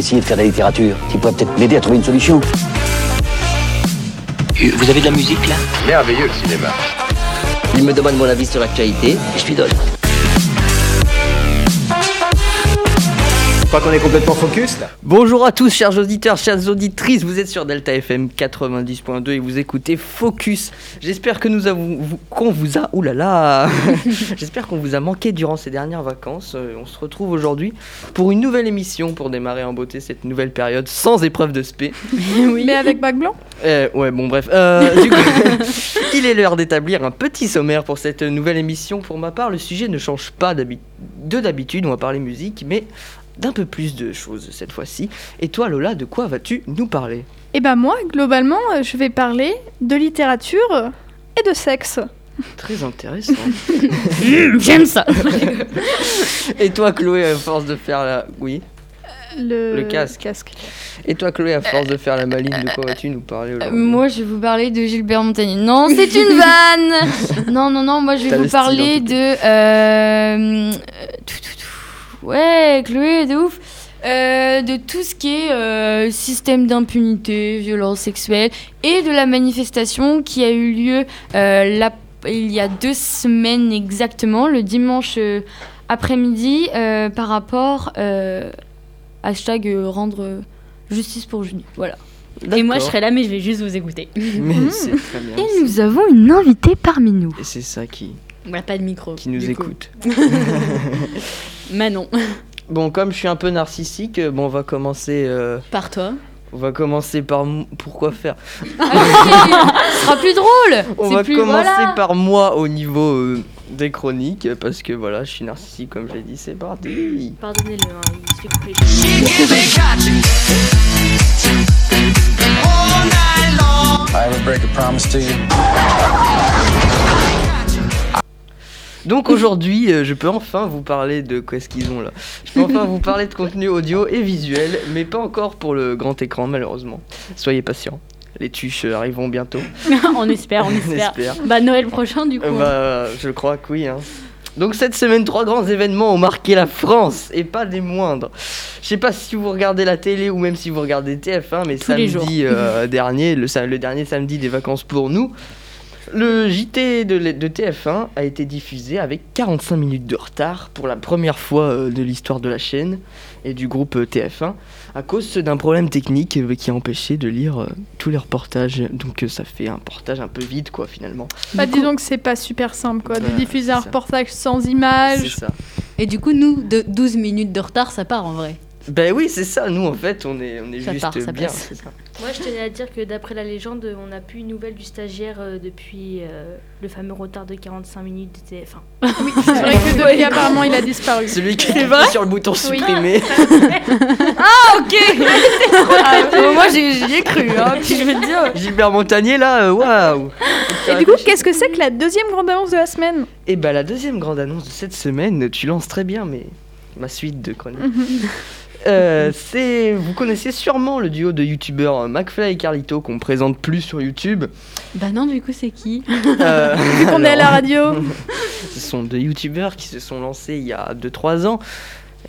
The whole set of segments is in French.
essayer de faire de la littérature. Tu pourrais peut-être m'aider à trouver une solution. Vous avez de la musique là? Merveilleux le cinéma. Il me demande mon avis sur l'actualité et je lui donne. Je crois qu'on est complètement focus là. Bonjour à tous, chers auditeurs, chères auditrices. Vous êtes sur Delta FM 90.2 et vous écoutez Focus. J'espère que nous avons, vous- qu'on vous a, oulala, j'espère qu'on vous a manqué durant ces dernières vacances. Euh, On se retrouve aujourd'hui pour une nouvelle émission pour démarrer en beauté cette nouvelle période sans épreuve de spé. Mais avec bac blanc? Euh, ouais, bon, bref. Euh, du coup, il est l'heure d'établir un petit sommaire pour cette nouvelle émission. Pour ma part, le sujet ne change pas de d'habitude. On va parler musique, mais d'un peu plus de choses cette fois-ci. Et toi, Lola, de quoi vas-tu nous parler? Eh ben moi, globalement, euh, je vais parler de littérature et de sexe. Très intéressant. J'aime ça. Et toi, Chloé, à force de faire la. Oui. Le, Le casque. Et toi, Chloé, à force de faire la maline, de quoi vas-tu nous parler Euh, aujourd'hui? moi, je vais vous parler de Gilbert Montagnier. Non, c'est une vanne. Non, non, non. Moi, je vais vous parler de. euh, tout, tout, tout. Ouais, Chloé, de ouf. Euh, de tout ce qui est euh, système d'impunité, violence sexuelle et de la manifestation qui a eu lieu euh, la- il y a deux semaines exactement, le dimanche euh, après-midi, euh, par rapport euh, hashtag euh, rendre justice pour Junie. Voilà. Et moi, je serai là, mais je vais juste vous écouter. Mais c'est très bien. Et nous avons une invitée parmi nous. Et c'est ça qui, On n'a pas de micro. qui nous écoute. Manon, Bon, comme je suis un peu narcissique, bon, on va commencer. euh, par toi. on va commencer par. m- Pourquoi faire Ce sera plus drôle. On C'est va plus- commencer voilà. par moi au niveau euh, des chroniques parce que voilà, je suis narcissique comme je l'ai dit, c'est parti. Pardonnez-le, hein, il se fait couper les cheveux. I will break a promise to you. Donc aujourd'hui, euh, je peux enfin vous parler de qu'est-ce qu'ils ont là. Je peux enfin vous parler de contenu audio et visuel, mais pas encore pour le grand écran malheureusement. Soyez patients. Les tuches euh, arriveront bientôt. on espère, on espère. espère. Bah, Noël prochain, du coup. Euh, bah, je crois que oui. hein. Donc cette semaine, trois grands événements ont marqué la France, et pas des moindres. Je sais pas si vous regardez la télé ou même si vous regardez TF1, mais Tous samedi euh, dernier, le dernier samedi des vacances pour nous, le JT de, l- de TF1 a été diffusé avec 45 minutes de retard pour la première fois euh, de l'histoire de la chaîne et du groupe euh, TF1 à cause d'un problème technique euh, qui a empêché de lire tous les reportages. Donc ça fait un portage un peu vide quoi finalement. Bah, disons que c'est pas super simple quoi, de diffuser un ça. reportage sans C'est images. ça. Et du coup, nous, de 12 minutes de retard, ça part en vrai. Ben oui, c'est ça. Nous, en fait, on est, on est Ça juste part, ça bien. ça. Moi, je tenais à dire que d'après la légende, on n'a plus une nouvelle du stagiaire euh, depuis euh, le fameux retard de 45 minutes de TF1. Oui, c'est vrai que depuis apparemment il a disparu. Celui qui est sur le bouton supprimer. Ah, moi, j'y ai cru. Hein, puis je vais te dire. Gilbert Montagnier, là, euh, waouh. Et du coup, qu'est-ce que c'est que la deuxième grande annonce de la semaine? Et bah, la deuxième grande annonce de cette semaine, tu lances très bien, mais ma suite de chroniques. Euh, c'est, vous connaissez sûrement le duo de youtubeurs euh, McFly et Carlito qu'on présente plus sur YouTube. Bah non, du coup, c'est qui Euh, Vu qu'on est à la radio. Ce sont deux youtubeurs qui se sont lancés il y a 2-3 ans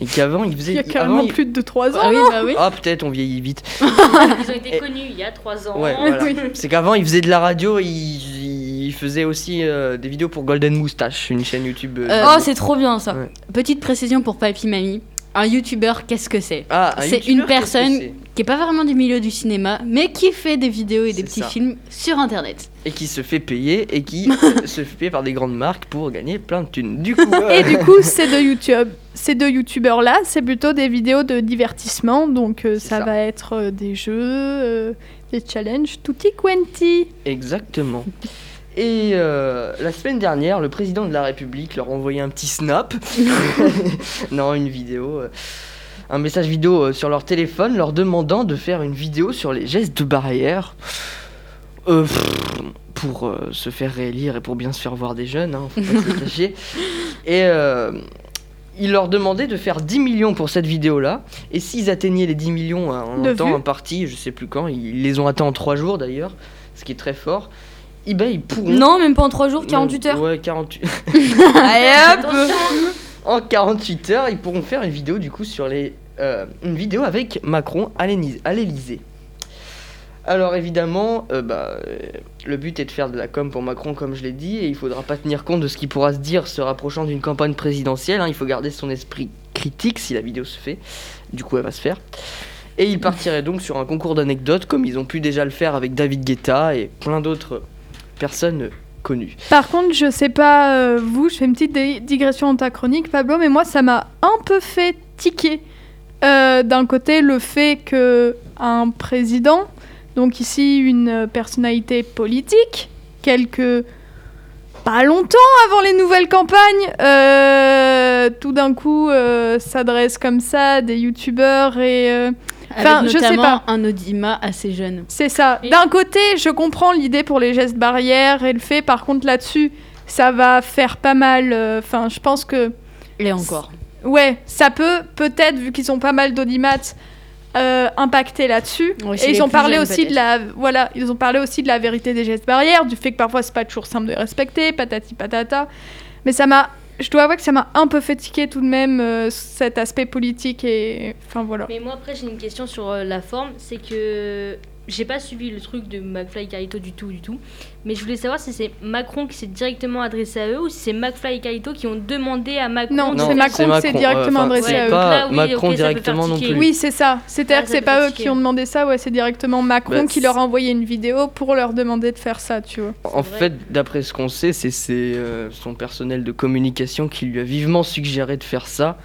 et qu'avant ils faisaient. Il y a carrément plus de 3 ans. Ah oui, bah oui. Ah, peut-être on vieillit vite. Ils ont été Et- connus il y a 3 ans. Ouais, voilà. C'est qu'avant, ils faisaient de la radio, ils, ils faisaient aussi euh, des vidéos pour Golden Moustache, une chaîne YouTube. Euh, Oh, c'est trop bien ça. Ouais. Petite précision pour Papy Mamie. Un youtubeur, qu'est-ce que c'est Ah, un c'est une personne- Qui est pas vraiment du milieu du cinéma, mais qui fait des vidéos et des petits ça. films sur internet. Et qui se fait payer et qui se fait payer par des grandes marques pour gagner plein de thunes. Du coup, euh, Et du coup, ces deux YouTube, ces deux youtubeurs là, c'est plutôt des vidéos de divertissement, donc euh, ça. va être euh, des jeux, euh, des challenges, tutti quanti. exactement. Et euh, la semaine dernière, le président de la République leur a envoyé un petit snap. non, une vidéo. euh, un message vidéo euh, sur leur téléphone leur demandant de faire une vidéo sur les gestes. Euh, pff, pour se faire réélire et pour bien se faire voir des jeunes, hein, faut pas se cacher. Et il leur demandait de faire 10 millions pour cette vidéo-là. Et s'ils atteignaient les 10 millions en De un temps imparti, je sais plus quand, ils les ont atteints en 3 jours d'ailleurs, ce qui est très fort. Et ils pourront. Non, même pas en 3 jours, 48 heures. Ouais, 48. Allez hop en 48 heures, ils pourront faire une vidéo du coup sur les euh, une vidéo avec Macron à l'Élysée. Alors évidemment, euh, bah, euh, le but est de faire de la com pour Macron comme je l'ai dit, et il faudra pas tenir compte de ce qui pourra se dire se rapprochant d'une campagne présidentielle. hein. Il faut garder son esprit critique si la vidéo se fait. Du coup, elle va se faire. Et il partirait donc sur un concours d'anecdotes comme ils ont pu déjà le faire avec David Guetta et plein d'autres personnes connues. Par contre, je sais pas euh, vous, je fais une petite digression ta chronique, Pablo, mais moi, ça m'a un peu fait tiquer. Euh, D'un côté, le fait que un président, donc ici une personnalité politique, quelques pas longtemps avant les nouvelles campagnes, euh, tout d'un coup s'adresse comme ça à des youtubeurs et Enfin, Avec je sais pas. un Audima assez jeune. C'est ça. Et- D'un côté, je comprends l'idée pour les gestes barrières et le fait, par contre, là-dessus, ça va faire pas mal. euh, Enfin, je pense que. Et encore. Ouais, ça peut, peut-être, vu qu'ils ont pas mal d'audimats, euh, impacter là-dessus. Et ils ont parlé jeunes, aussi de la. Voilà, ils ont parlé aussi de la vérité des gestes barrières, du fait que parfois c'est pas toujours simple de les respecter, patati patata. Mais ça m'a. Je dois avouer que ça m'a un peu fatigué tout de même, euh, cet aspect politique et. Enfin, voilà. Mais moi après j'ai une question sur euh, la forme, c'est que j'ai pas suivi le truc de McFly et Carlito du tout du tout, mais je voulais savoir si c'est Macron qui s'est directement adressé à eux ou si c'est McFly et Carlito qui ont demandé à Macron. Non, c'est Macron qui s'est directement enfin, adressé à eux. là, oui, Macron directement non plus. Oui, c'est ça. C'est-à-dire Ah, que c'est pas eux qui ont demandé ça, ouais, c'est directement Macron Bah, qui leur a envoyé une vidéo pour leur demander de faire ça, tu vois. En fait, d'après ce qu'on sait, c'est c'est, euh, son personnel de communication qui lui a vivement suggéré de faire ça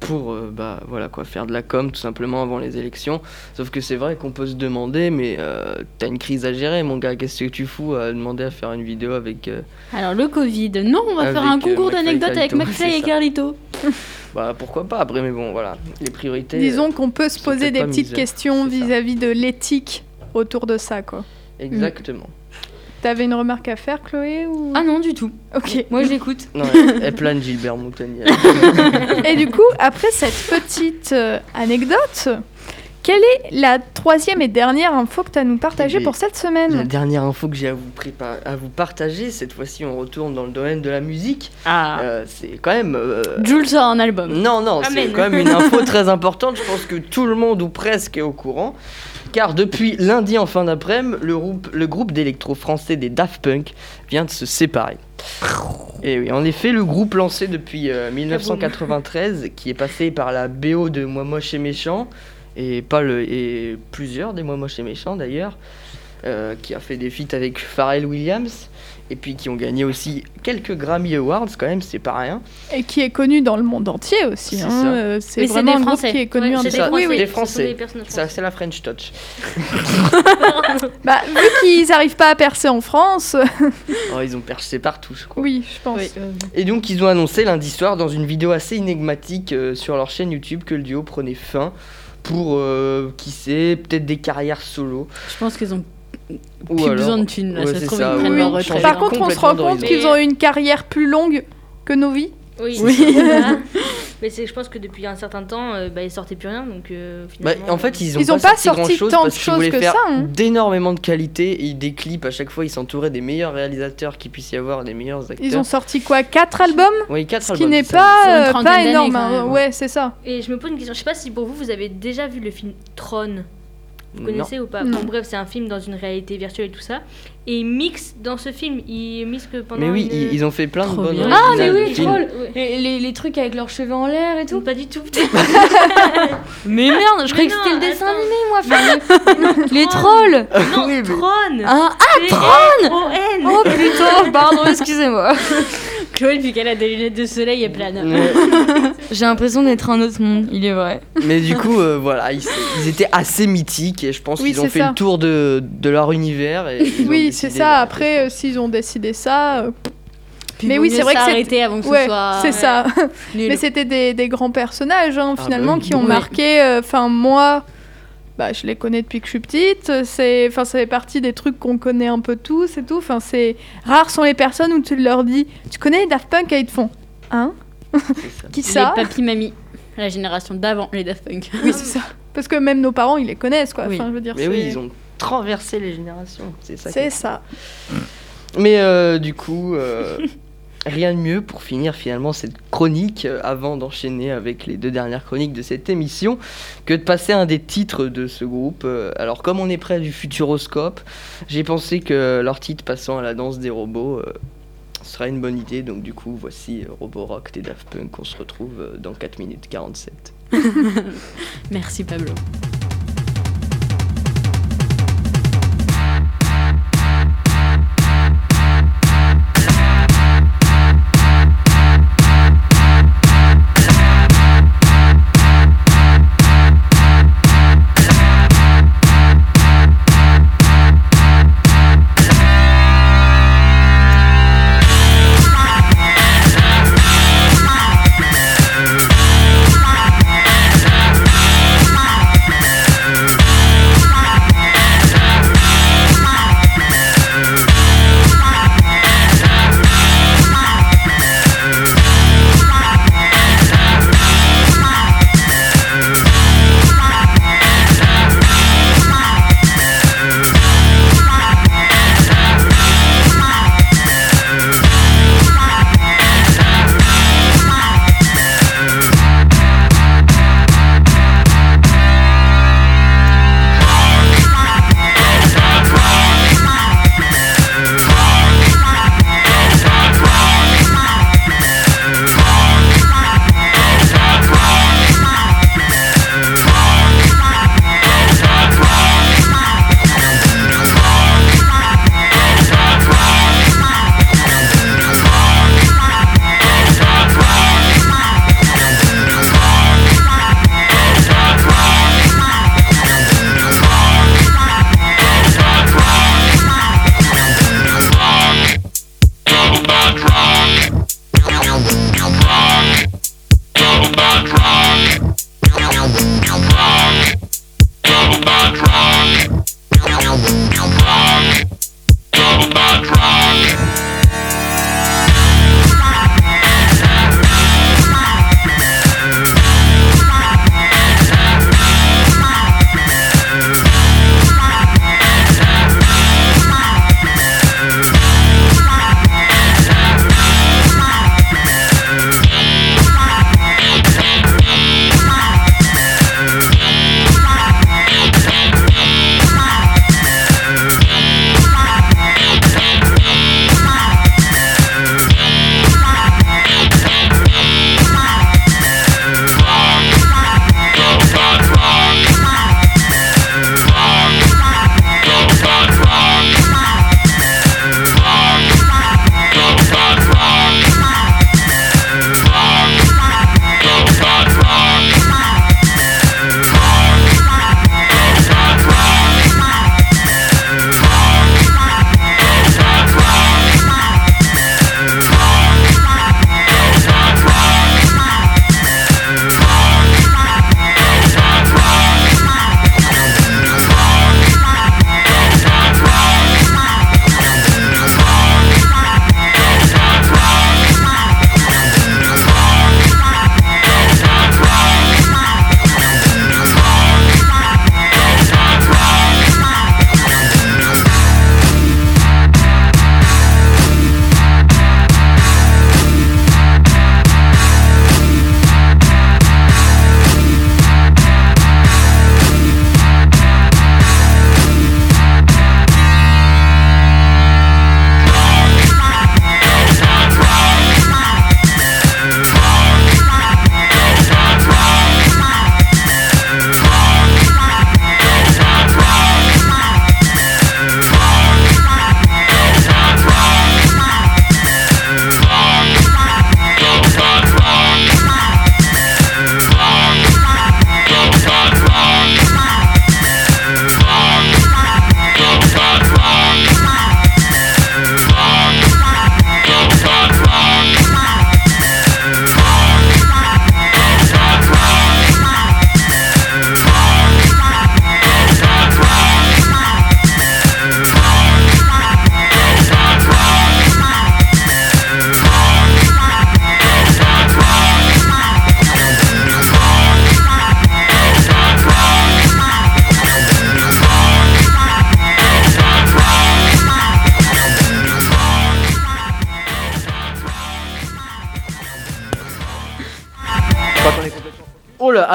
pour euh, bah voilà quoi faire de la com tout simplement avant les élections. Sauf que c'est vrai qu'on peut se demander, mais euh, t'as une crise à gérer, mon gars. Qu'est-ce que tu fous à demander à faire une vidéo avec euh, Alors le Covid, non, on va faire un concours d'anecdotes avec Carlito, McFly et. Carlito. bah pourquoi pas après, mais bon voilà, les priorités. Disons qu'on peut se poser des petites questions vis-à-vis de l'éthique autour de ça, quoi. exactement. T'avais une remarque à faire, Chloé ou... Ah non, du tout. Ok. Moi je l'écoute. Non, elle, elle plane Gilbert Montagnier. Et du coup, après cette petite euh, anecdote, quelle est la troisième et dernière info que tu as à nous partager Eh pour cette La semaine dernière info que j'ai à vous prépa- à vous partager, cette fois-ci on retourne dans le domaine de la musique. Ah. Euh, c'est quand même. euh, Jules sort un album. Non, non, c'est quand même une info très importante. Je pense que tout le monde ou presque est au courant. Car depuis lundi en fin d'après-midi, le groupe, le groupe d'électro français des Daft Punk vient de se séparer. Et oui, en effet, le groupe lancé depuis euh, 1993, qui est passé par la BO de Moi Moche et Méchant, et, pas le, et plusieurs des Moi Moche et Méchant d'ailleurs, euh, qui a fait des feats avec Pharrell Williams, et puis qui ont gagné aussi quelques Grammy Awards, quand même, c'est pas rien. Et qui est connu dans le monde entier aussi. C'est hein, euh, vraiment des un groupe Français. qui est connu Ouais, en c'est C'est des ça, Oui, Français. oui. des Français. c'est la French Touch. Bah, vu qu'ils n'arrivent pas à percer en France, Oh, ils ont percé partout, je crois. oui, je pense. Oui, Et donc, ils ont annoncé lundi soir dans une vidéo assez énigmatique euh, sur leur chaîne YouTube que le duo prenait fin pour, euh, qui sait, peut-être des carrières solo. je pense qu'ils ont Ou plus alors- besoin de thunes. Là, Ouais, ça c'est se trouve, ça, ils prennent oui. leur Par retraite. Par contre, on se rend complètement compte qu'ils ont eu une carrière plus longue que nos vies. Oui, Oui. c'est ça. Mais c'est, je pense que depuis un certain temps, euh, bah, ils sortaient plus rien, donc euh, Bah, finalement. en fait, ils ont Ils pas, ont pas sorti, grand-chose tant de parce qu'ils choses voulaient que faire ça, hein. d'énormément de qualité et des clips. À chaque fois, ils s'entouraient des meilleurs réalisateurs qui puisse y avoir, des meilleurs acteurs. Ils ont sorti quoi Quatre albums oui, quatre Ce qui albums, n'est ça. pas, Sur une euh, trentaine pas d'années, énorme. quand hein. même. Ouais, c'est ça. Et je me pose une question, je sais pas si pour vous, vous avez déjà vu le film Tron Vous Non. connaissez ou pas Non. Bon, bref, c'est un film dans une réalité virtuelle et tout ça. Et ils mixent dans ce film, ils mixent que pendant Mais oui, une- ils, ont fait plein de Trop bonnes Ah, mais oui. Les, les- les trucs avec leurs cheveux en l'air et tout. Pas du tout. Mais merde, je croyais que c'était le dessin attends. animé, moi. Enfin, le- les trolls. non, Oui, mais- Tron Ah, T-R-O-N oh putain, pardon, excusez-moi. Chloé, depuis qu'elle a des lunettes de soleil, elle plane. Ouais. J'ai l'impression d'être un autre monde, il est vrai. Mais du coup, euh, voilà, ils, ils étaient assez mythiques et je pense Oui, qu'ils ont fait ça. le tour de, de leur univers. Et Oui, c'est ça. Après, euh, s'ils ont décidé ça. euh, Puis Mais oui, c'est vrai que c'est- s'arrêter avant que ouais, ce soit. c'est ça. nul. Mais c'était des, des grands personnages, hein, Ah, finalement, bah oui. qui ont Oui. marqué. euh, Enfin, moi, bah, je les connais depuis que je suis petite. C'est, enfin, ça fait partie des trucs qu'on connaît un peu tous et tout. Enfin, c'est rares sont les personnes où tu leur dis, tu connais les Daft Punk et ils te font, hein? C'est ça. Qui Les ça? Papy mamie, la génération d'avant, les Daft Punk. Oui, c'est ça. Parce que même nos parents, ils les connaissent, quoi. Oui. Enfin, je veux dire, Mais oui, c'est- ils ont traversé les générations. C'est ça. qui C'est est- ça. Mais euh, du coup, euh, rien de mieux pour finir finalement cette chronique, euh, avant d'enchaîner avec les deux dernières chroniques de cette émission, que de passer un des titres de ce groupe. Euh, Alors comme on est près du futuroscope, j'ai pensé que leur titre passant à la danse des robots euh, serait une bonne idée. Donc du coup, voici euh, Roborock des Daft Punk. On se retrouve dans 4 minutes 47. Merci Pablo.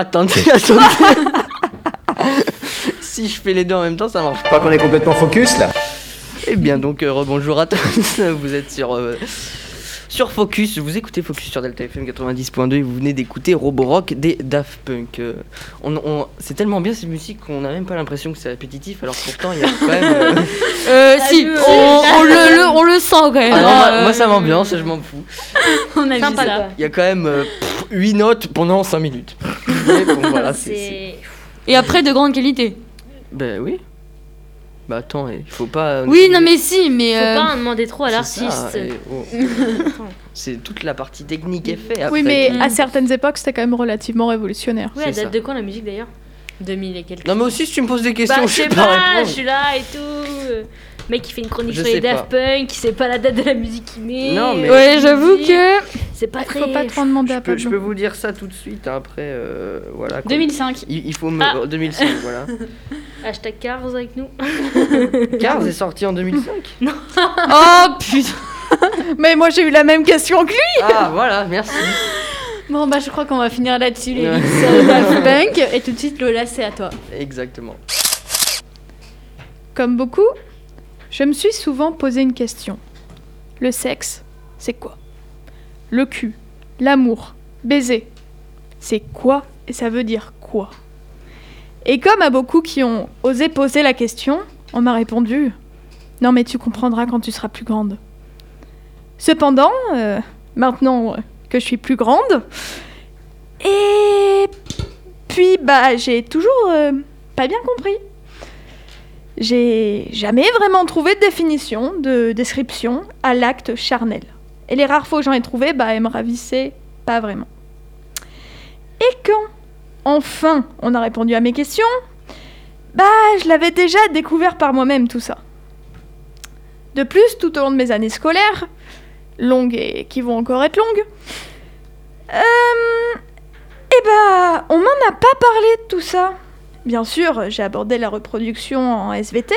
Attendez, attendez. si je fais les deux en même temps, ça marche Je crois qu'on est complètement focus là. Eh bien donc euh, rebonjour à tous, vous êtes sur, euh, sur Focus, vous écoutez Focus sur Delta FM 90.2 et vous venez d'écouter Roborock des Daft Punk. Euh, on, on- c'est tellement bien cette musique qu'on n'a même pas l'impression que c'est répétitif alors pourtant il y a quand même... euh, Euh, si, on, on le, le- on le sent quand même. ah non, moi, moi, ça m'ambiance, je m'en fous. On a vu ça. Il y a quand même 8 notes pendant 5 minutes. Mais bon, voilà, c'est... c'est- C'est. Et après, de grande qualité. Ben oui. Bah attends, il faut pas... Oui, non mais si, mais... Faut euh, pas en demander trop à C'est ça, l'artiste. et- oh. C'est toute la partie technique est faite. Oui, mais à certaines époques, c'était quand même relativement révolutionnaire. Ouais, elle c'est date ça. de quand la musique d'ailleurs? 2000 et quelques. Non mais aussi si tu me poses des questions, Bah, je sais pas, pas, je répondre. suis là et tout. euh, Mec qui fait une chronique Je sur les sais Daft Punk, qui sait pas la date de la musique qu'il met. Non, mais- Ouais, j'avoue que... C'est pas très. Faut pas trop demander Je à peux, je peux Pablo. vous dire ça tout de suite hein, après euh, voilà. quoi. 2005. Il, il faut me Ah. 2005 voilà. Hashtag Cars avec nous. Cars est sorti en 2005. Oh putain Mais moi, j'ai eu la même question que lui. Ah voilà, merci. Bon, bah, je crois qu'on va finir là-dessus, les Ouais. Daft Punk. Et tout de suite, Lola, c'est à toi. Exactement. Comme beaucoup, je me suis souvent posé une question. Le sexe, c'est quoi? Le cul, l'amour, baiser, c'est quoi et ça veut dire quoi? Et comme à beaucoup qui ont osé poser la question, on m'a répondu Non, mais tu comprendras quand tu seras plus grande. Cependant, euh, maintenant que je suis plus grande, et puis bah j'ai toujours euh, pas bien compris. J'ai jamais vraiment trouvé de définition, de description à l'acte charnel. Et les rares fois que j'en ai trouvé, bah, elles me ravissaient pas vraiment. Et quand, enfin, on a répondu à mes questions, bah, je l'avais déjà découvert par moi-même tout ça. De plus, tout au long de mes années scolaires, longues et qui vont encore être longues, euh, eh bah, on m'en a pas parlé de tout ça. Bien sûr, j'ai abordé la reproduction en SVT,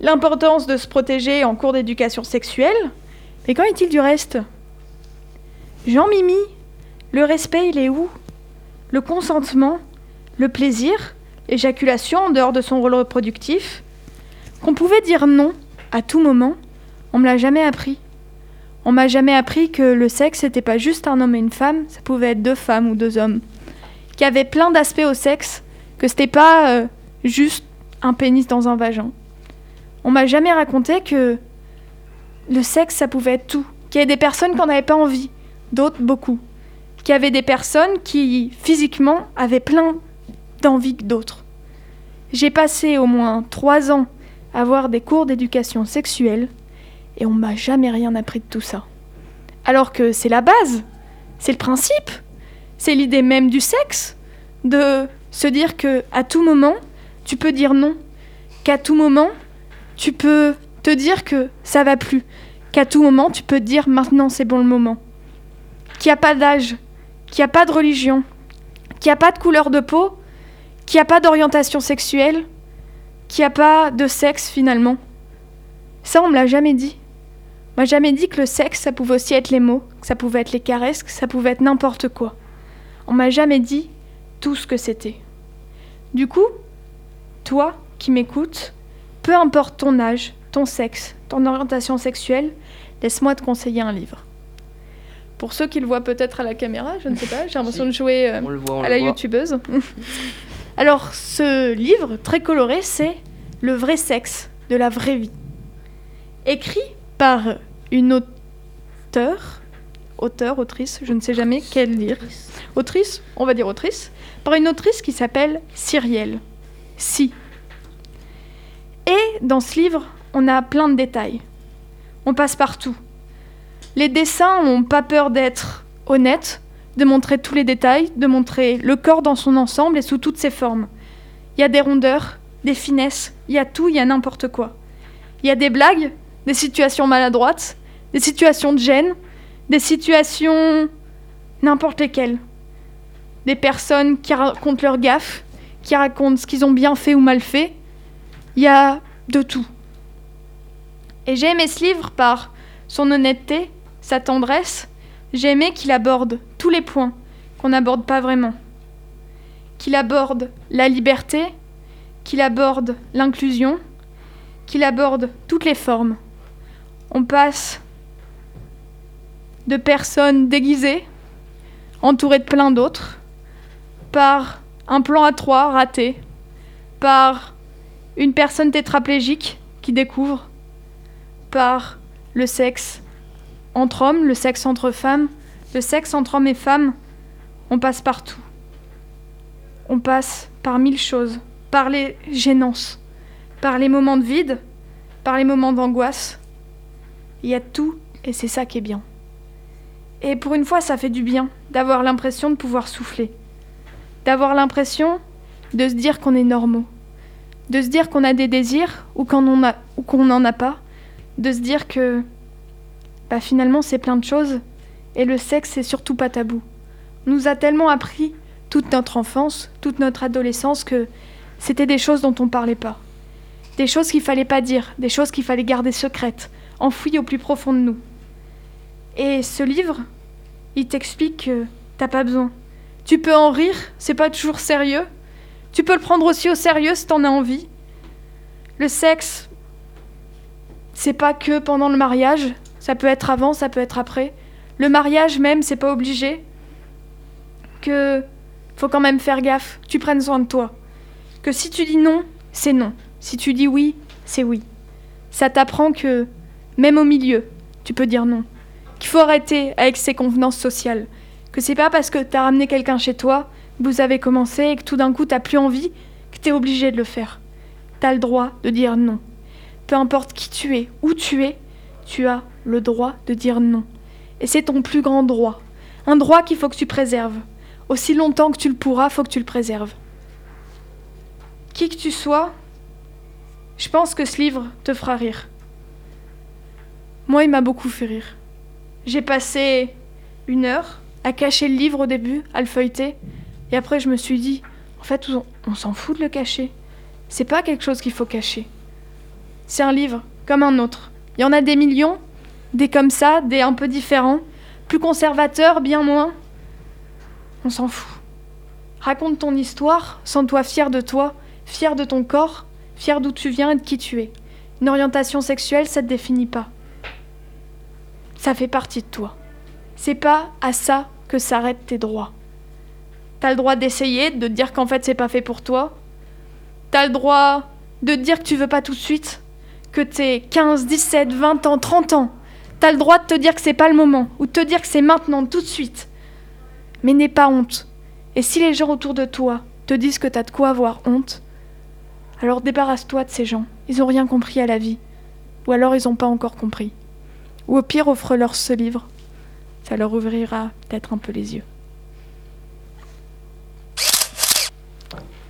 l'importance de se protéger en cours d'éducation sexuelle, mais qu'en est-il du reste? Jean-Mimi, le respect, il est où? Le consentement Le plaisir L'éjaculation en dehors de son rôle reproductif? Qu'on pouvait dire non à tout moment, on me l'a jamais appris. On m'a jamais appris que le sexe n'était pas juste un homme et une femme, ça pouvait être deux femmes ou deux hommes. Qu'il y avait plein d'aspects au sexe, que c'était pas euh, juste un pénis dans un vagin. On m'a jamais raconté que le sexe, ça pouvait être tout. Qu'il y avait des personnes qui n'en avaient pas envie, d'autres beaucoup. Qu'il y avait des personnes qui, physiquement, avaient plein d'envie que d'autres. J'ai passé au moins trois ans à avoir des cours d'éducation sexuelle et on m'a jamais rien appris de tout ça. Alors que c'est la base, c'est le principe, c'est l'idée même du sexe, de se dire que à tout moment, tu peux dire non, qu'à tout moment, tu peux te dire que ça va plus, qu'à tout moment, tu peux te dire maintenant c'est bon le moment, qu'il n'y a pas d'âge, qu'il n'y a pas de religion, qu'il n'y a pas de couleur de peau, qu'il n'y a pas d'orientation sexuelle, qu'il n'y a pas de sexe finalement. Ça, on me l'a jamais dit. On m'a jamais dit que le sexe, ça pouvait aussi être les mots, que ça pouvait être les caresses, que ça pouvait être n'importe quoi. On m'a jamais dit tout ce que c'était. Du coup, toi qui m'écoutes, peu importe ton âge, ton sexe, ton orientation sexuelle, laisse-moi te conseiller un livre. Pour ceux qui le voient peut-être à la caméra, je ne sais pas, j'ai l'impression Si. de jouer euh, voit, à la youtubeuse. Alors, ce livre très coloré, c'est Le vrai sexe de la vraie vie. Écrit par une auteure, auteur, autrice, je ne sais jamais quelle lire. Autrice, on va dire autrice, par une autrice qui s'appelle Cyrielle. Si. Et dans ce livre, on a plein de détails. On passe partout. Les dessins n'ont pas peur d'être honnêtes, de montrer tous les détails, de montrer le corps dans son ensemble et sous toutes ses formes. Il y a des rondeurs, des finesses, il y a tout, il y a n'importe quoi. Il y a des blagues, des situations maladroites, des situations de gêne, des situations n'importe lesquelles. Des personnes qui racontent leurs gaffes, qui racontent ce qu'ils ont bien fait ou mal fait. Il y a de tout. Et j'ai aimé ce livre par son honnêteté, sa tendresse. J'ai aimé qu'il aborde tous les points, qu'on n'aborde pas vraiment. Qu'il aborde la liberté, qu'il aborde l'inclusion, qu'il aborde toutes les formes. On passe de personnes déguisées, entourées de plein d'autres, par un plan à trois raté, par une personne tétraplégique qui découvre, par le sexe entre hommes, le sexe entre femmes, le sexe entre hommes et femmes, on passe partout. On passe par mille choses, par les gênances, par les moments de vide, par les moments d'angoisse. Il y a tout et c'est ça qui est bien. Et pour une fois, ça fait du bien d'avoir l'impression de pouvoir souffler, d'avoir l'impression de se dire qu'on est normaux, de se dire qu'on a des désirs ou qu'on n'en a, pas, de se dire que bah, finalement c'est plein de choses et le sexe c'est surtout pas tabou. On nous a tellement appris toute notre enfance, toute notre adolescence que c'était des choses dont on parlait pas. Des choses qu'il fallait pas dire, des choses qu'il fallait garder secrètes, enfouies au plus profond de nous. Et ce livre, il t'explique que t'as pas besoin. Tu peux en rire, c'est pas toujours sérieux. Tu peux le prendre aussi au sérieux si t'en as envie. Le sexe, c'est pas que pendant le mariage, ça peut être avant, ça peut être après. Le mariage même, c'est pas obligé. Que faut quand même faire gaffe, tu prennes soin de toi. Que si tu dis non, c'est non. Si tu dis oui, c'est oui. Ça t'apprend que même au milieu, tu peux dire non. Qu'il faut arrêter avec ces convenances sociales. Que c'est pas parce que t'as ramené quelqu'un chez toi, vous avez commencé et que tout d'un coup t'as plus envie, que t'es obligé de le faire. T'as le droit de dire non. Peu importe qui tu es, où tu es, tu as le droit de dire non. Et c'est ton plus grand droit. Un droit qu'il faut que tu préserves. Aussi longtemps que tu le pourras, faut que tu le préserves. Qui que tu sois, je pense que ce livre te fera rire. Moi, il m'a beaucoup fait rire. J'ai passé une heure à cacher le livre au début, à le feuilleter, et après je me suis dit, en fait, on s'en fout de le cacher. C'est pas quelque chose qu'il faut cacher. C'est un livre, comme un autre. Il y en a des millions, des comme ça, des un peu différents, plus conservateurs, bien moins. On s'en fout. Raconte ton histoire, sens-toi fier de toi, fier de ton corps, fier d'où tu viens et de qui tu es. Une orientation sexuelle, ça te définit pas. Ça fait partie de toi. C'est pas à ça que s'arrêtent tes droits. T'as le droit d'essayer, de te dire qu'en fait c'est pas fait pour toi. T'as le droit de te dire que tu veux pas tout de suite, que t'es 15, 17, 20 ans, 30 ans. T'as le droit de te dire que c'est pas le moment, ou de te dire que c'est maintenant, tout de suite. Mais n'aie pas honte. Et si les gens autour de toi te disent que t'as de quoi avoir honte, alors débarrasse-toi de ces gens. Ils ont rien compris à la vie. Ou alors ils ont pas encore compris. Ou au pire, offre-leur ce livre. Ça leur ouvrira peut-être un peu les yeux.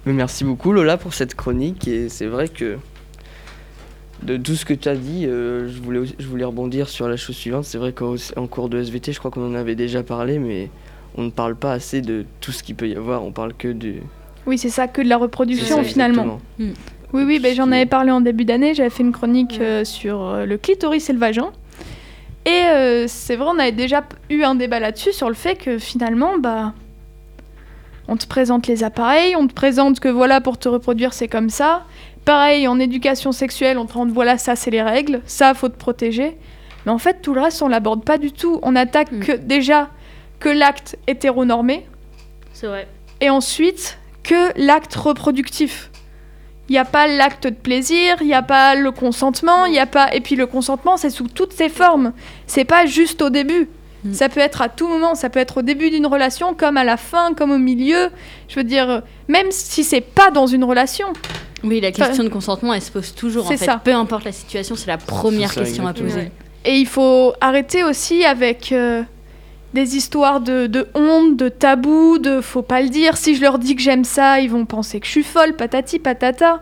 Merci beaucoup Lola pour cette chronique et c'est vrai que de tout ce que tu as dit, euh, je, voulais, aussi- je voulais rebondir sur la chose suivante. C'est vrai qu'en en cours de SVT, je crois qu'on en avait déjà parlé, mais on ne parle pas assez de tout ce qu'il peut y avoir. On parle que du. Oui, c'est ça, que de la reproduction ça, finalement. exactement. Oui, oui, ben, Ce j'en avais parlé en début d'année. J'avais fait une chronique euh, sur euh, le clitoris et le vagin. Et euh, c'est vrai, on avait déjà eu un débat là-dessus sur le fait que finalement, bah, on te présente les appareils, on te présente que voilà, pour te reproduire, c'est comme ça. Pareil, en éducation sexuelle, on te rend voilà, ça, c'est les règles, ça, faut te protéger. Mais en fait, tout le reste, on l'aborde pas du tout. On attaque Mm. que, déjà que l'acte hétéronormé, C'est vrai. et ensuite que l'acte reproductif. Il n'y a pas l'acte de plaisir, il n'y a pas le consentement, il y a pas et puis le consentement c'est sous toutes ses formes. C'est pas juste au début. Mm. Ça peut être à tout moment, ça peut être au début d'une relation comme à la fin, comme au milieu. Je veux dire même si c'est pas dans une relation. Oui, la question de consentement, elle se pose toujours. En fait, ça. peu importe la situation, c'est la première question à poser. Et il faut arrêter aussi avec euh, des histoires de, de honte, de tabou, de faut pas le dire. Si je leur dis que j'aime ça, ils vont penser que je suis folle, patati patata.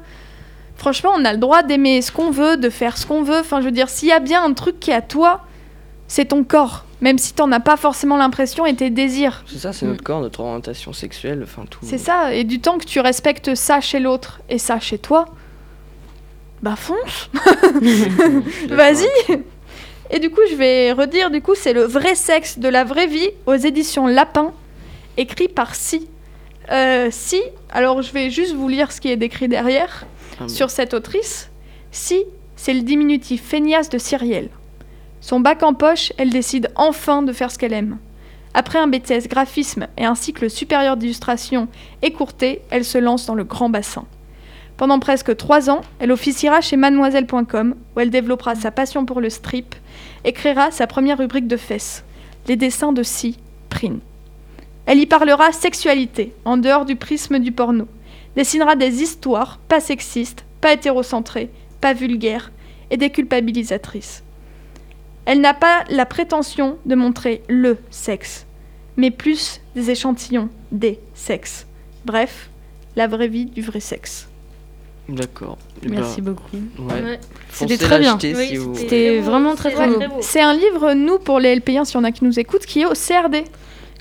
Franchement, on a le droit d'aimer ce qu'on veut, de faire ce qu'on veut. Enfin, je veux dire, s'il y a bien un truc qui est à toi, c'est ton corps. Même si t'en as pas forcément l'impression et tes désirs. C'est ça, c'est notre corps, notre orientation sexuelle, enfin tout. C'est ça. Et du temps que tu respectes ça chez l'autre et ça chez toi, bah fonce. Vas-y Et du coup, je vais redire, du coup, c'est le vrai sexe de la vraie vie aux éditions Lapin. écrit par Si. Euh, si, alors je vais juste vous lire ce qui est décrit derrière Ah bon. sur cette autrice. Si, c'est le diminutif feignasse de Cyrielle. Son bac en poche, elle décide enfin de faire ce qu'elle aime. Après un BTS graphisme et un cycle supérieur d'illustration écourté, elle se lance dans le grand bassin. Pendant presque trois ans, elle officiera chez mademoiselle.com où elle développera sa passion pour le strip et créera sa première rubrique de fesses, les dessins de Si, Prin. Elle y parlera sexualité, en dehors du prisme du porno, dessinera des histoires pas sexistes, pas hétérocentrées, pas vulgaires et déculpabilisatrices. Elle n'a pas la prétention de montrer le sexe, mais plus des échantillons des sexes. Bref, la vraie vie du vrai sexe. D'accord. Eh Merci ben, beaucoup. ouais. Ouais. C'était très bien. l'acheter Oui, si vous- c'était vraiment très, très beau. C'est un livre, nous, pour les LP1, s'il y en a qui nous écoutent, qui est au CRD. Et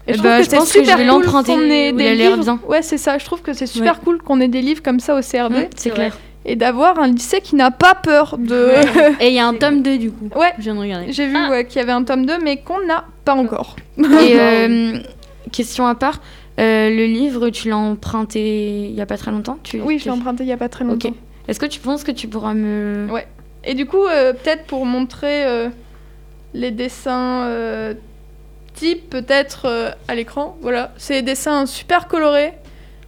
Eh trouve ben, je c'est pense que je super vais cool l'emprunter, qu'on ait il des a l'air livres- bien. Ouais, c'est ça. Je trouve que c'est super cool qu'on ait des livres comme ça au CRD c'est clair. Et d'avoir un lycée qui n'a pas peur de. Et il y a un tome 2 du coup. Ouais. Je viens de regarder. J'ai vu Ah. ouais, qu'il y avait un tome 2, mais qu'on n'a pas encore. Et euh, question à part, euh, le livre, tu l'as emprunté il y a pas très longtemps? Tu, Oui, je l'ai emprunté il y a pas très longtemps. Est-ce que tu penses que tu pourras me... Ouais. Et du coup, euh, peut-être pour montrer euh, les dessins euh, type, peut-être euh, à l'écran. Voilà, c'est des dessins super colorés,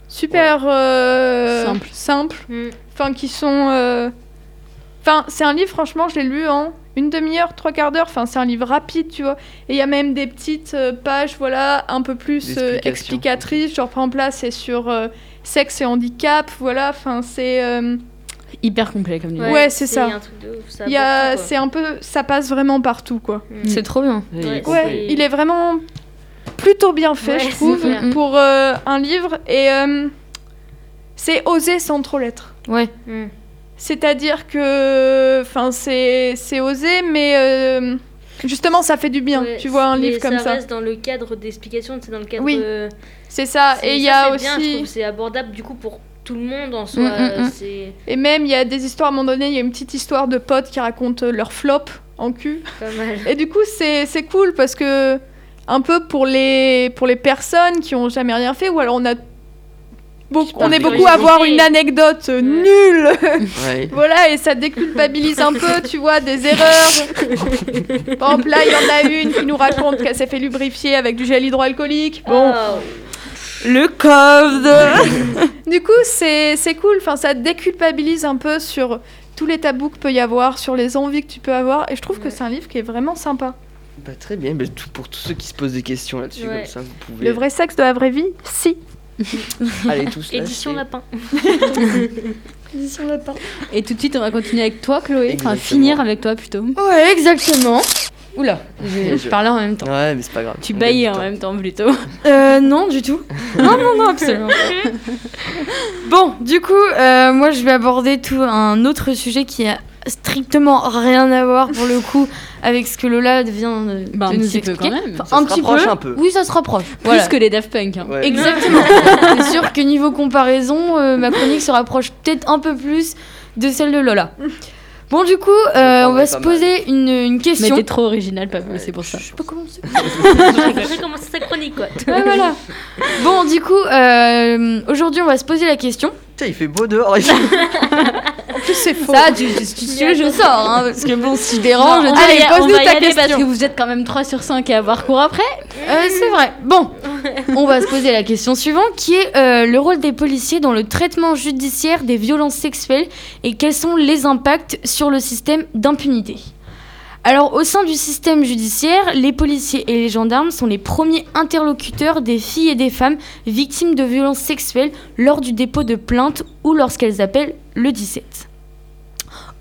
super euh, Simple. simples, Mm. Enfin qui sont. euh, Enfin, c'est un livre, franchement, je l'ai lu en une demi-heure, trois quarts d'heure. Enfin, c'est un livre rapide, tu vois. Et il y a même des petites euh, pages, voilà, un peu plus euh, explicatrices. Genre, par exemple, là, c'est sur euh, sexe et handicap, voilà. Enfin, c'est. euh, Hyper complet comme livre. Ouais, c'est ça. il y a, c'est un peu, ça passe vraiment partout, quoi. quoi. C'est trop bien. Il est Ouais. complet. Ouais, il est vraiment plutôt bien fait, Ouais, je trouve, clair. pour euh, un livre. Et euh, c'est osé sans trop l'être. Ouais. Mm. C'est-à-dire que, enfin, c'est c'est osé, mais euh, justement, ça fait du bien. Ouais, tu vois un livre comme ça. ça. reste dans le cadre d'explication, c'est dans le cadre. Oui. euh, C'est ça. Et il y ça, a c'est bien, je aussi, trouve, c'est abordable du coup pour tout le monde en soi. Mm, mm, mm. Et même il y a des histoires. À un moment donné, il y a une petite histoire de potes qui racontent leur flop en cul. pas mal. Et du coup, c'est c'est cool parce que, un peu pour les, pour les personnes qui ont jamais rien fait, ou alors on a. Beaucoup, on est beaucoup à avoir une anecdote euh, nulle, Ouais. voilà, et ça déculpabilise un peu, tu vois, des erreurs. Par exemple, là, il y en a une qui nous raconte qu'elle s'est fait lubrifier avec du gel hydroalcoolique. Bon, Oh, Le code du coup, c'est cool, enfin, ça déculpabilise un peu sur tous les tabous que peut y avoir, sur les envies que tu peux avoir, et je trouve que c'est un livre qui est vraiment sympa. Bah, très bien. Tout, pour tous ceux qui se posent des questions là-dessus, Ouais. comme ça, vous pouvez. Le vrai sexe de la vraie vie, si. Allez tous. Édition l'acheter. lapin. Et tout de suite, on va continuer avec toi, Chloé. Enfin, Exactement. finir avec toi plutôt. Ouais, exactement. Oula, je, Je- parlais en même temps. Ouais, mais c'est pas grave. Tu baillais en même temps plutôt. Euh, non, du tout. Non, non, non, absolument pas. Bon, du coup, euh, moi, je vais aborder tout un autre sujet qui a strictement rien à voir pour le coup avec ce que Lola vient de, Bah, de un nous petit peu expliquer. quand même. Enfin, Ça un se petit rapproche peu. un peu. Oui, ça se rapproche. Voilà. Plus que les Daft Punk. hein. Ouais. Exactement. C'est sûr que niveau comparaison, euh, ma chronique se rapproche peut-être un peu plus de celle de Lola. Bon, du coup, euh, on va pas se poser une, une Mais question. t'es trop original, Pablo, Ouais. c'est pour ça. Je peux commencer J'ai commencé sa chronique quoi. Ouais, voilà. Bon, du coup, euh, aujourd'hui, on va se poser la question. Putain, il fait beau dehors. C'est faux. Ça, tu, tu, tu- tu je sors, hein, parce que bon, si je dérange, Non, allez, pose-nous ta aller parce question. que vous êtes quand même 3 sur 5 à avoir cours après. Euh, c'est vrai. Bon, on va se poser la question suivante, qui est euh, le rôle des policiers dans le traitement judiciaire des violences sexuelles et quels sont les impacts sur le système d'impunité? Alors, au sein du système judiciaire, les policiers et les gendarmes sont les premiers interlocuteurs des filles et des femmes victimes de violences sexuelles lors du dépôt de plainte ou lorsqu'elles appellent le 17.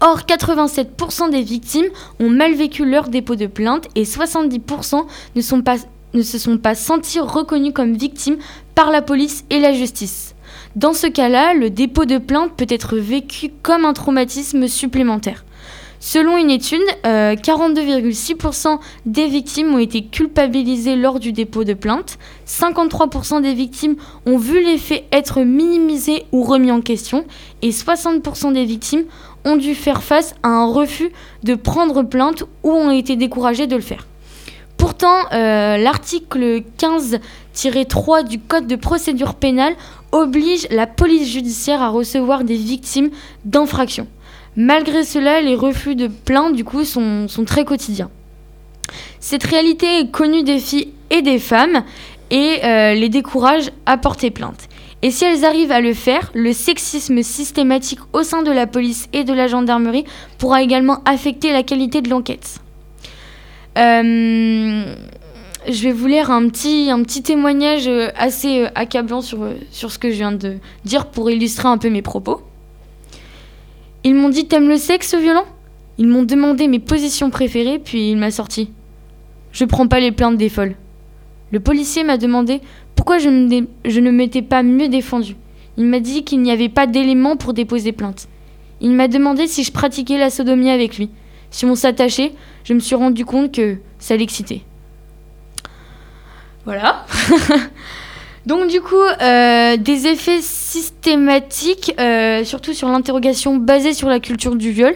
Or, 87% des victimes ont mal vécu leur dépôt de plainte et 70% ne, se sont pas sentis reconnus comme victimes par la police et la justice. Dans ce cas-là, le dépôt de plainte peut être vécu comme un traumatisme supplémentaire. Selon une étude, euh, 42,6% des victimes ont été culpabilisées lors du dépôt de plainte, 53% des victimes ont vu les faits être minimisés ou remis en question, et 60% des victimes ont dû faire face à un refus de prendre plainte ou ont été découragées de le faire. Pour Pourtant, euh, l'article 15-3 du Code de procédure pénale oblige la police judiciaire à recevoir des victimes d'infractions. Malgré cela, les refus de plainte, du coup, sont, sont très quotidiens. Cette réalité est connue des filles et des femmes et euh, les décourage à porter plainte. Et si elles arrivent à le faire, le sexisme systématique au sein de la police et de la gendarmerie pourra également affecter la qualité de l'enquête. Euh, je vais vous lire un petit, témoignage euh, assez euh, accablant sur, sur ce que je viens de dire pour illustrer un peu mes propos. Ils m'ont dit T'aimes le sexe violent? Ils m'ont demandé mes positions préférées, puis il m'a sorti Je prends pas les plaintes des folles. Le policier m'a demandé pourquoi je, ne m'étais pas mieux défendue. Il m'a dit qu'il n'y avait pas d'éléments pour déposer plainte. Il m'a demandé si je pratiquais la sodomie avec lui. Si on s'attachait, je me suis rendu compte que ça l'excitait. Voilà. Donc du coup, euh, des effets systématiques, euh, surtout sur l'interrogation basée sur la culture du viol,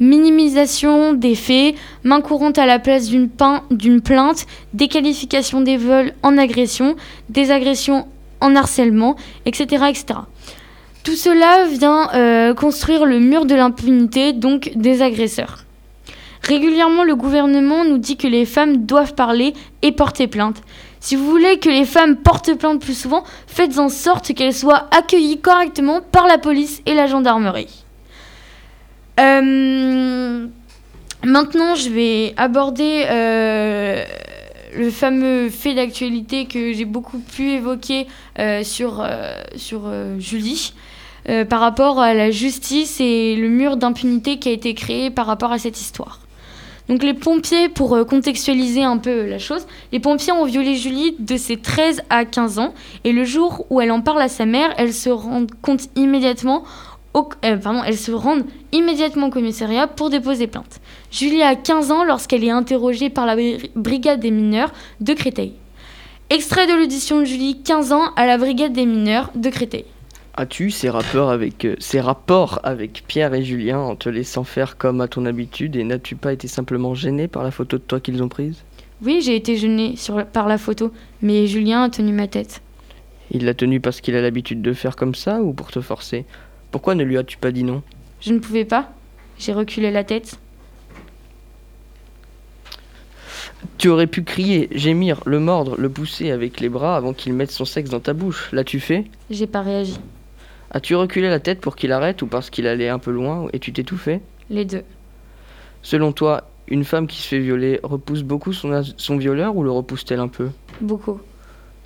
minimisation des faits, main courante à la place d'une plainte, déqualification des vols en agression, des agressions en harcèlement, etc. etc. Tout cela vient euh, construire le mur de l'impunité, donc des agresseurs. Régulièrement, le gouvernement nous dit que les femmes doivent parler et porter plainte. Si vous voulez que les femmes portent plainte plus souvent, faites en sorte qu'elles soient accueillies correctement par la police et la gendarmerie. Euh, maintenant, je vais aborder euh, le fameux fait d'actualité que j'ai beaucoup pu évoquer euh, sur, sur Julie. par rapport à la justice et le mur d'impunité qui a été créé par rapport à cette histoire. Donc les pompiers, pour contextualiser un peu la chose, les pompiers ont violé Julie de ses 13 à 15 ans et le jour où elle en parle à sa mère, elle se rend compte immédiatement au, euh, pardon, elles se rendent immédiatement au commissariat pour déposer plainte. Julie a 15 ans lorsqu'elle est interrogée par la bri- brigade des mineurs de Créteil. Extrait de l'audition de Julie, 15 ans, à la brigade des mineurs de Créteil. As-tu ces rapports avec euh, ces rapports avec Pierre et Julien en te laissant faire comme à ton habitude et n'as-tu pas été simplement gêné par la photo de toi qu'ils ont prise? Oui, j'ai été gênée sur, par la photo, mais Julien a tenu ma tête. Il l'a tenu parce qu'il a l'habitude de faire comme ça ou pour te forcer? Pourquoi ne lui as-tu pas dit non? Je ne pouvais pas. J'ai reculé la tête. Tu aurais pu crier, gémir, le mordre, le pousser avec les bras avant qu'il mette son sexe dans ta bouche. L'as-tu fait? J'ai pas réagi. As-tu reculé la tête pour qu'il arrête ou parce qu'il allait un peu loin et tu fait? Les deux. Selon toi, une femme qui se fait violer repousse beaucoup son, son violeur ou le repousse-t-elle un peu? Beaucoup.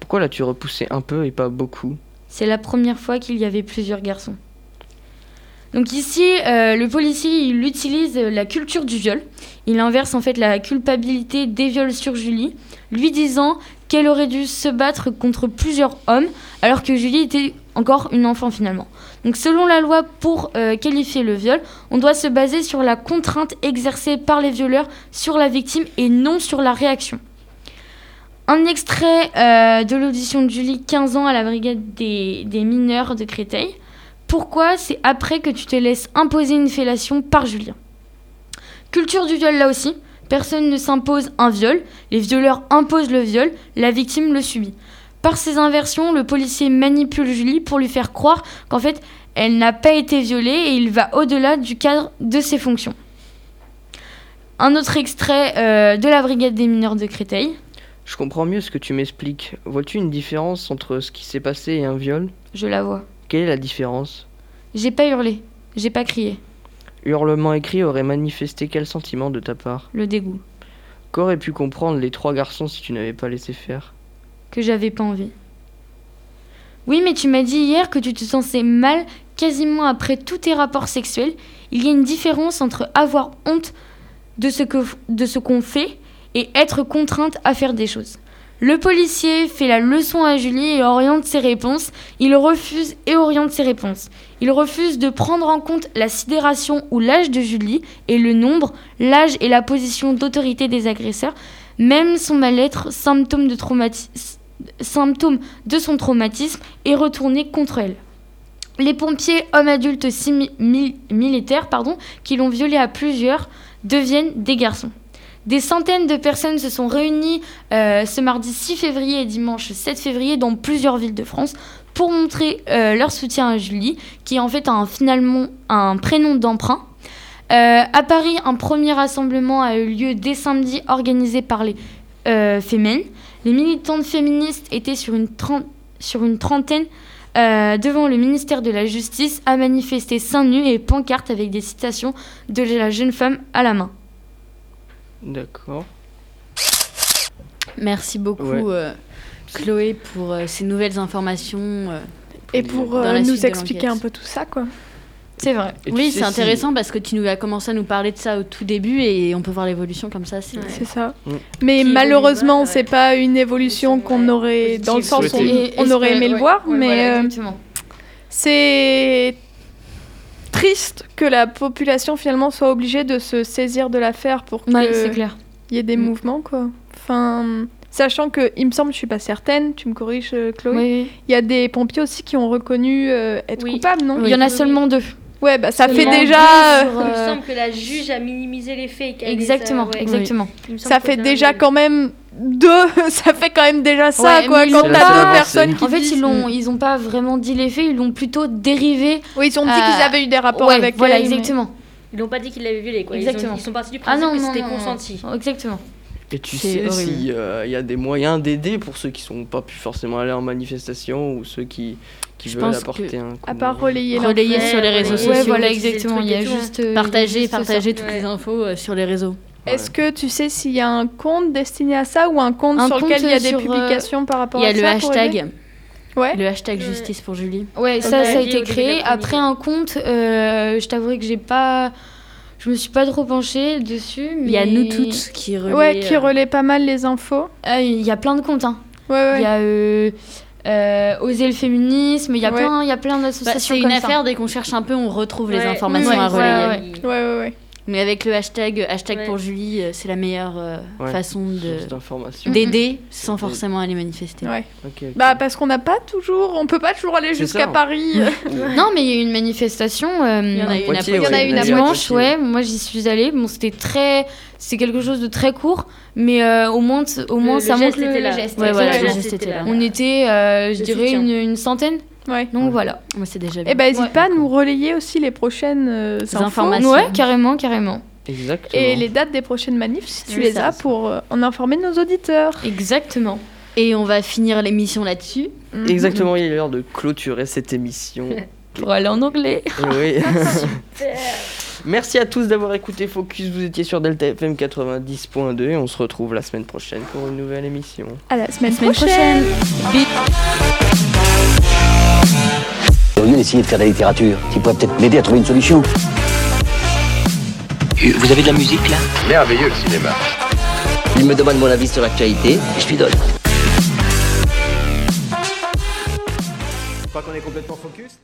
Pourquoi l'as-tu repoussé un peu et pas beaucoup? C'est la première fois qu'il y avait plusieurs garçons. Donc ici, euh, le policier, il utilise euh, la culture du viol. Il inverse en fait la culpabilité des viols sur Julie, lui disant qu'elle aurait dû se battre contre plusieurs hommes, alors que Julie était encore une enfant finalement. Donc selon la loi, pour euh, qualifier le viol, on doit se baser sur la contrainte exercée par les violeurs sur la victime et non sur la réaction. Un extrait de l'audition de Julie, 15 ans, à la brigade des mineurs de Créteil. Pourquoi c'est après que tu te laisses imposer une fellation par Julien Culture du viol là aussi. Personne ne s'impose un viol. Les violeurs imposent le viol. La victime le subit. Par ces inversions, le policier manipule Julie pour lui faire croire qu'en fait, elle n'a pas été violée et il va au-delà du cadre de ses fonctions. Un autre extrait euh, de la brigade des mineurs de Créteil. Je comprends mieux ce que tu m'expliques. Vois-tu une différence entre ce qui s'est passé et un viol? Je la vois. Quelle est la différence J'ai pas hurlé, j'ai pas crié. Hurlement écrit aurait manifesté quel sentiment de ta part Le dégoût, Qu'auraient pu comprendre les trois garçons si tu n'avais pas laissé faire que j'avais pas envie. Oui, mais tu m'as dit hier que tu te sentais mal quasiment après tous tes rapports sexuels. Il y a une différence entre avoir honte de ce que de ce qu'on fait et être contrainte à faire des choses. Le policier fait la leçon à Julie et oriente ses réponses. Il refuse et oriente ses réponses. Il refuse de prendre en compte la sidération ou l'âge de Julie et le nombre, l'âge et la position d'autorité des agresseurs, même son mal-être, symptôme de, son traumatisme, est retourné contre elle. Les pompiers, hommes adultes militaires, pardon, qui l'ont violée à plusieurs, deviennent des garçons. Des centaines de personnes se sont réunies euh, ce mardi 6 février et dimanche 7 février dans plusieurs villes de France pour montrer euh, leur soutien à Julie, qui en fait un, finalement un prénom d'emprunt. Euh, à Paris, un premier rassemblement a eu lieu dès samedi organisé par les Femmes. Les militantes féministes étaient sur une, trentaine devant le ministère de la Justice à manifester seins nus et pancartes avec des citations de la jeune femme à la main. D'accord. Merci beaucoup, Ouais. euh, Chloé, pour euh, ces nouvelles informations. euh. Et pour euh, nous expliquer un peu tout ça, quoi. C'est vrai. Et Oui, c'est si- intéressant parce que tu nous as commencé à nous parler de ça au tout début et on peut voir l'évolution comme ça. C'est Ouais. Ça. Mm. Mais Qui malheureusement, c'est pas une évolution qu'on aurait, dans le sens où on, aurait aimé le voir, ouais, mais voilà, euh, c'est triste que la population finalement soit obligée de se saisir de l'affaire pour qu'il Ouais, y ait des Mm. mouvements, quoi. Enfin, sachant que, il me semble, je suis pas certaine, tu me corriges, euh, Chloé, oui. il y a des pompiers aussi qui ont reconnu euh, être Oui. coupables, non? Il y en a seulement deux. Ouais, bah ça fait déjà, euh, Il me euh, semble que la juge a minimisé les faits. Exactement, ouais. exactement. Ça fait déjà quand même deux, ça fait quand même déjà ça, Ouais, quoi. Quand t'as deux personnes qui En fait, ils l'ont, ils ont pas vraiment dit les faits, ils l'ont plutôt dérivé. Oui, ils ont dit Euh, qu'ils avaient eu des rapports ouais, avec voilà, elle, mais- exactement. Ils n'ont pas dit qu'ils l'avaient violé, quoi. Ils, ont- Exactement. ils sont partis du Ah principe non, que non, c'était non. consenti. Exactement. Et tu sais s'il y a des moyens d'aider pour ceux qui sont pas pu forcément aller en manifestation ou ceux qui, qui Je veulent pense apporter que- un coup. À part relayer sur les réseaux ouais, sociaux. Ouais, voilà, exactement. Il y a juste. euh, Partager, juste ça. partager toutes Ouais. les infos euh, sur les réseaux. Ouais. Est-ce que tu sais s'il y a un compte destiné à ça ou un compte Un sur lequel il y a des euh, publications par rapport Il y a à le ça hashtag, Ouais. le hashtag justice pour Julie. Ouais, ça, ça a été créé. Après un compte, euh, je t'avouerai que j'ai pas. Je me suis pas trop penchée dessus. Mais... Il y a nous toutes qui relaient. Ouais, qui euh, relaie pas mal les infos. Ah, Il y a plein de comptes. Hein. Ouais, ouais. Il y a euh, euh, Oser le féminisme, il y a Ouais. plein, il y a plein bah, d'associations c'est comme une ça. affaire, dès qu'on cherche un peu, on retrouve les Ouais. informations Oui, à ouais, relayer. Mais avec le hashtag, hashtag Ouais. pour Julie, euh, c'est la meilleure euh, Ouais. façon de d'aider sans Mhm. forcément aller manifester. Ouais. Bah parce qu'on n'a pas toujours, on peut pas toujours aller jusqu'à ça. Paris. Non, mais il y a eu une manifestation. euh, Il y en a eu une à Poitiers, Il y en a une à dimanche, ouais. Moi, j'y suis allée. Bon, c'était très, c'est quelque chose de très court, mais euh, au moins, au moins, le ça geste montre le, était là. geste. Ouais, voilà, le le geste geste était là. là. On était, euh, je Le dirais, une, une centaine. Ouais. Donc voilà. Moi, c'est déjà bien. Eh ben n'hésite Ouais. pas à nous relayer aussi les prochaines euh, infos informations. Ouais, carrément, carrément. Exactement. et les dates des prochaines manifs si tu les ça, as ça. pour euh, en informer nos auditeurs. Exactement. Et on va finir l'émission là-dessus. Exactement, il est l'heure de clôturer cette émission. Pour aller en anglais. oui. Merci à tous d'avoir écouté Focus. Vous étiez sur Delta FM 90.2 et on se retrouve la semaine prochaine pour une nouvelle émission. À la semaine, Semaine prochaine. prochaine. Au lieu d'essayer de faire de la littérature, tu pourrais peut-être m'aider à trouver une solution. Vous avez de la musique là? Merveilleux le cinéma. Il me demande mon avis sur l'actualité et je lui donne. Pas qu'on est complètement focus